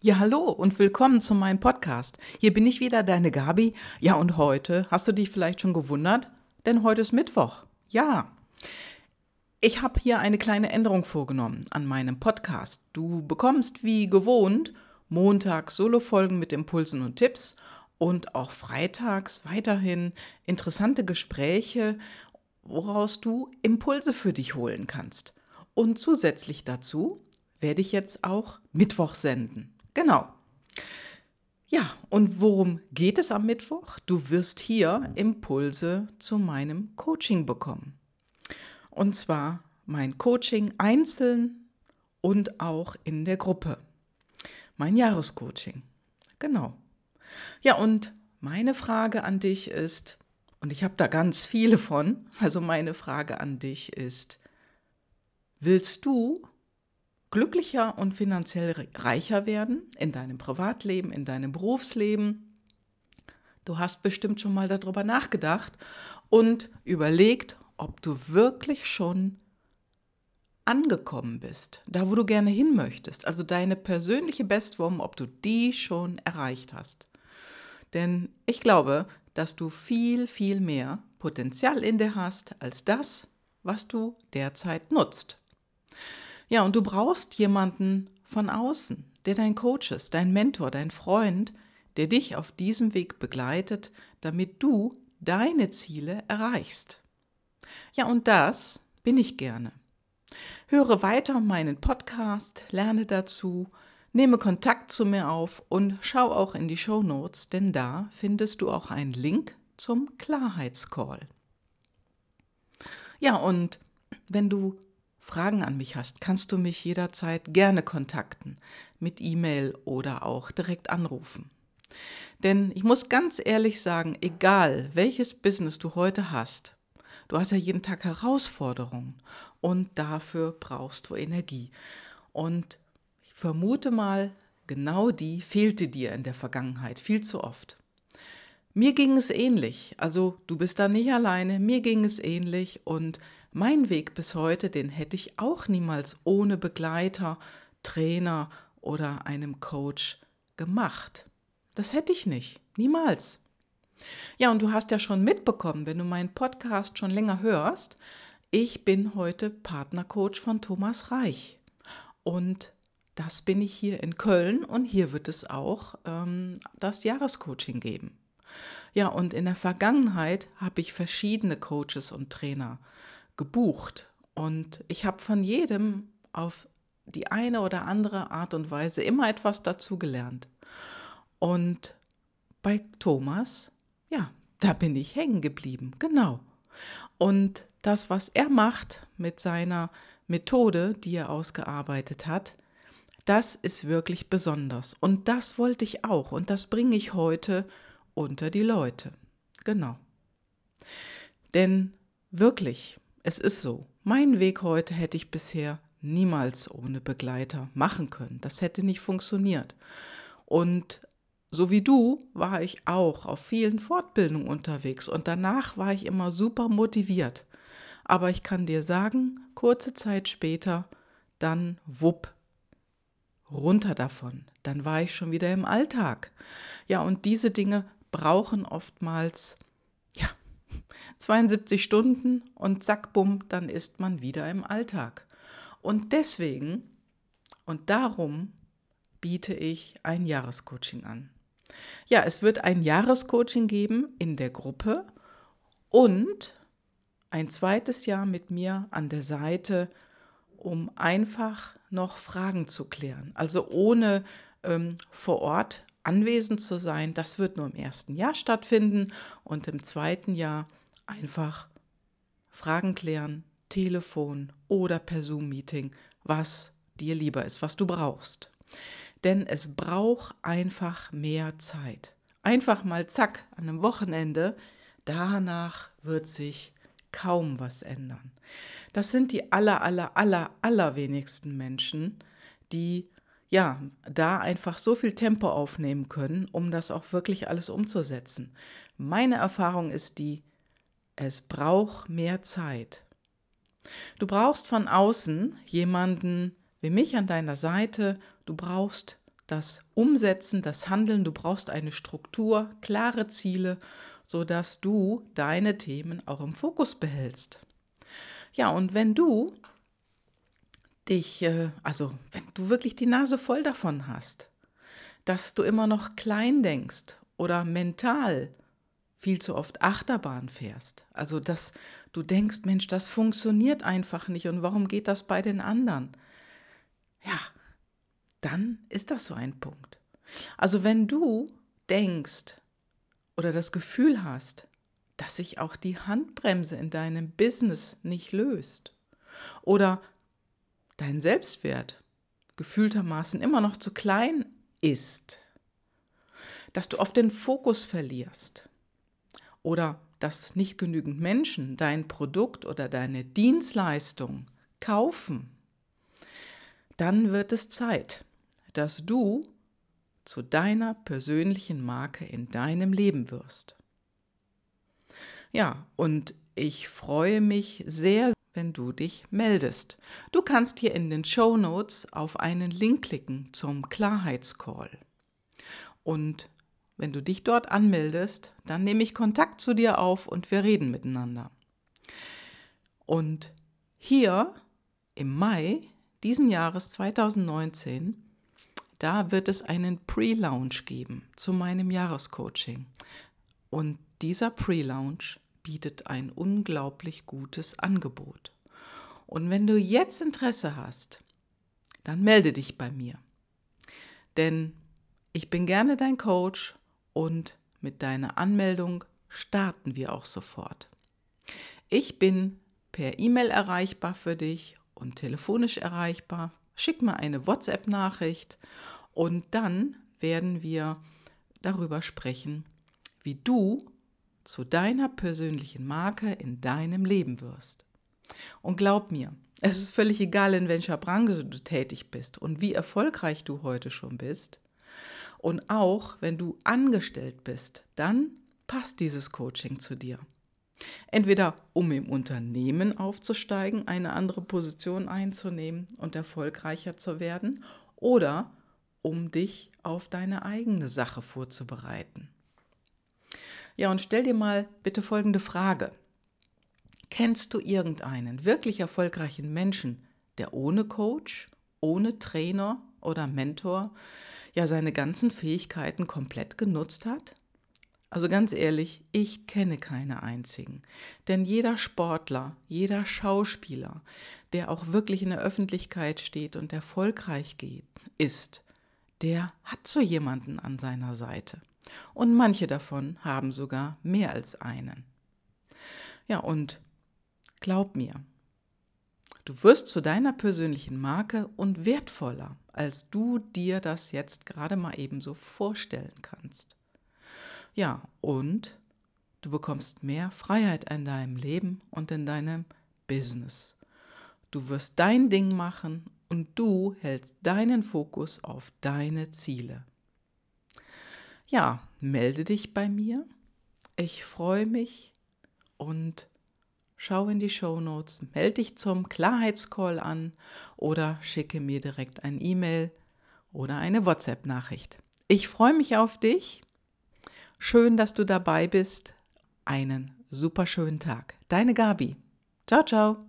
Ja, hallo und willkommen zu meinem Podcast. Hier bin ich wieder, deine Gabi. Ja, und heute hast du dich vielleicht schon gewundert, denn heute ist Mittwoch. Ja. Ich habe hier eine kleine Änderung vorgenommen an meinem Podcast. Du bekommst wie gewohnt montags Solo-Folgen mit Impulsen und Tipps und auch freitags weiterhin interessante Gespräche, woraus du Impulse für dich holen kannst. Und zusätzlich dazu werde ich jetzt auch Mittwoch senden. Genau. Ja, und worum geht es am Mittwoch? Du wirst hier Impulse zu meinem Coaching bekommen. Und zwar mein Coaching einzeln und auch in der Gruppe. Mein Jahrescoaching. Genau. Ja, und meine Frage an dich ist, und ich habe da ganz viele von, also meine Frage an dich ist, willst du glücklicher und finanziell reicher werden in deinem Privatleben, in deinem Berufsleben. Du hast bestimmt schon mal darüber nachgedacht und überlegt, ob du wirklich schon angekommen bist, da wo du gerne hin möchtest, also deine persönliche Bestform, ob du die schon erreicht hast. Denn ich glaube, dass du viel, viel mehr Potenzial in dir hast als das, was du derzeit nutzt. Ja, und du brauchst jemanden von außen, der dein Coach ist, dein Mentor, dein Freund, der dich auf diesem Weg begleitet, damit du deine Ziele erreichst. Ja, und das bin ich gerne. Höre weiter meinen Podcast, lerne dazu, nehme Kontakt zu mir auf und schau auch in die Show Notes, denn da findest du auch einen Link zum Klarheitscall. Ja, und wenn du Fragen an mich hast, kannst du mich jederzeit gerne kontakten, mit E-Mail oder auch direkt anrufen. Denn ich muss ganz ehrlich sagen, egal welches Business du heute hast, du hast ja jeden Tag Herausforderungen und dafür brauchst du Energie. Und ich vermute mal, genau die fehlte dir in der Vergangenheit viel zu oft. Mir ging es ähnlich, also du bist da nicht alleine, mir ging es ähnlich und mein Weg bis heute, den hätte ich auch niemals ohne Begleiter, Trainer oder einem Coach gemacht. Das hätte ich nicht, niemals. Ja, und du hast ja schon mitbekommen, wenn du meinen Podcast schon länger hörst, ich bin heute Partnercoach von Thomas Reich. Und das bin ich hier in Köln und hier wird es auch ähm, das Jahrescoaching geben. Ja, und in der Vergangenheit habe ich verschiedene Coaches und Trainer gebucht. Und ich habe von jedem auf die eine oder andere Art und Weise immer etwas dazu gelernt. Und bei Thomas, ja, da bin ich hängen geblieben, genau. Und das, was er macht mit seiner Methode, die er ausgearbeitet hat, das ist wirklich besonders. Und das wollte ich auch. Und das bringe ich heute unter die Leute. Genau. Denn wirklich, es ist so. Mein Weg heute hätte ich bisher niemals ohne Begleiter machen können. Das hätte nicht funktioniert. Und so wie du war ich auch auf vielen Fortbildungen unterwegs und danach war ich immer super motiviert. Aber ich kann dir sagen, kurze Zeit später, dann wupp, runter davon. Dann war ich schon wieder im Alltag. Ja, und diese Dinge brauchen oftmals 72 Stunden und zack, bumm, dann ist man wieder im Alltag. Und deswegen und darum biete ich ein Jahrescoaching an. Ja, es wird ein Jahrescoaching geben in der Gruppe und ein zweites Jahr mit mir an der Seite, um einfach noch Fragen zu klären. Also ohne ähm, vor Ort anwesend zu sein. Das wird nur im ersten Jahr stattfinden und im zweiten Jahr einfach Fragen klären, Telefon oder per Zoom-Meeting, was dir lieber ist, was du brauchst. Denn es braucht einfach mehr Zeit. Einfach mal zack, an einem Wochenende, danach wird sich kaum was ändern. Das sind die aller, aller, aller, allerwenigsten Menschen, die ja, da einfach so viel Tempo aufnehmen können, um das auch wirklich alles umzusetzen. Meine Erfahrung ist die, es braucht mehr Zeit. Du brauchst von außen jemanden wie mich an deiner Seite. Du brauchst das Umsetzen, das Handeln. Du brauchst eine Struktur, klare Ziele, sodass du deine Themen auch im Fokus behältst. Ja, und wenn du dich, äh, also wenn du wirklich die Nase voll davon hast, dass du immer noch klein denkst oder mental viel zu oft Achterbahn fährst, also dass du denkst, Mensch, das funktioniert einfach nicht und warum geht das bei den anderen? Ja, dann ist das so ein Punkt. Also wenn du denkst oder das Gefühl hast, dass sich auch die Handbremse in deinem Business nicht löst oder dein Selbstwert gefühltermaßen immer noch zu klein ist, dass du oft den Fokus verlierst oder dass nicht genügend Menschen dein Produkt oder deine Dienstleistung kaufen, dann wird es Zeit, dass du zu deiner persönlichen Marke in deinem Leben wirst. Ja, und ich freue mich sehr, wenn du dich meldest. Du kannst hier in den Show Notes auf einen Link klicken zum Klarheitscall. Und wenn du dich dort anmeldest, dann nehme ich Kontakt zu dir auf und wir reden miteinander. Und hier im Mai diesen Jahres 2019, da wird es einen Pre-Launch geben zu meinem Jahrescoaching. Und dieser Pre-Launch bietet ein unglaublich gutes Angebot. Und wenn du jetzt Interesse hast, dann melde dich bei mir. Denn ich bin gerne dein Coach und mit deiner Anmeldung starten wir auch sofort. Ich bin per E-Mail erreichbar für dich und telefonisch erreichbar. Schick mir eine WhatsApp-Nachricht und dann werden wir darüber sprechen, wie du zu deiner persönlichen Marke in deinem Leben wirst. Und glaub mir, es ist völlig egal, in welcher Branche du tätig bist und wie erfolgreich du heute schon bist. Und auch wenn du angestellt bist, dann passt dieses Coaching zu dir. Entweder um im Unternehmen aufzusteigen, eine andere Position einzunehmen und erfolgreicher zu werden, oder um dich auf deine eigene Sache vorzubereiten. Ja, und stell dir mal bitte folgende Frage. Kennst du irgendeinen wirklich erfolgreichen Menschen, der ohne Coach, ohne Trainer oder Mentor ja seine ganzen Fähigkeiten komplett genutzt hat? Also ganz ehrlich, ich kenne keine einzigen. Denn jeder Sportler, jeder Schauspieler, der auch wirklich in der Öffentlichkeit steht und erfolgreich geht, ist, der hat so jemanden an seiner Seite. Und manche davon haben sogar mehr als einen. Ja, und glaub mir, du wirst zu deiner persönlichen Marke und wertvoller, als du dir das jetzt gerade mal ebenso vorstellen kannst. Ja, und du bekommst mehr Freiheit in deinem Leben und in deinem Business. Du wirst dein Ding machen und du hältst deinen Fokus auf deine Ziele ja, melde dich bei mir. Ich freue mich und schau in die Show Notes, melde dich zum Klarheitscall an oder schicke mir direkt ein E-Mail oder eine WhatsApp-Nachricht. Ich freue mich auf dich. Schön, dass du dabei bist. Einen super schönen Tag. Deine Gabi. Ciao, ciao.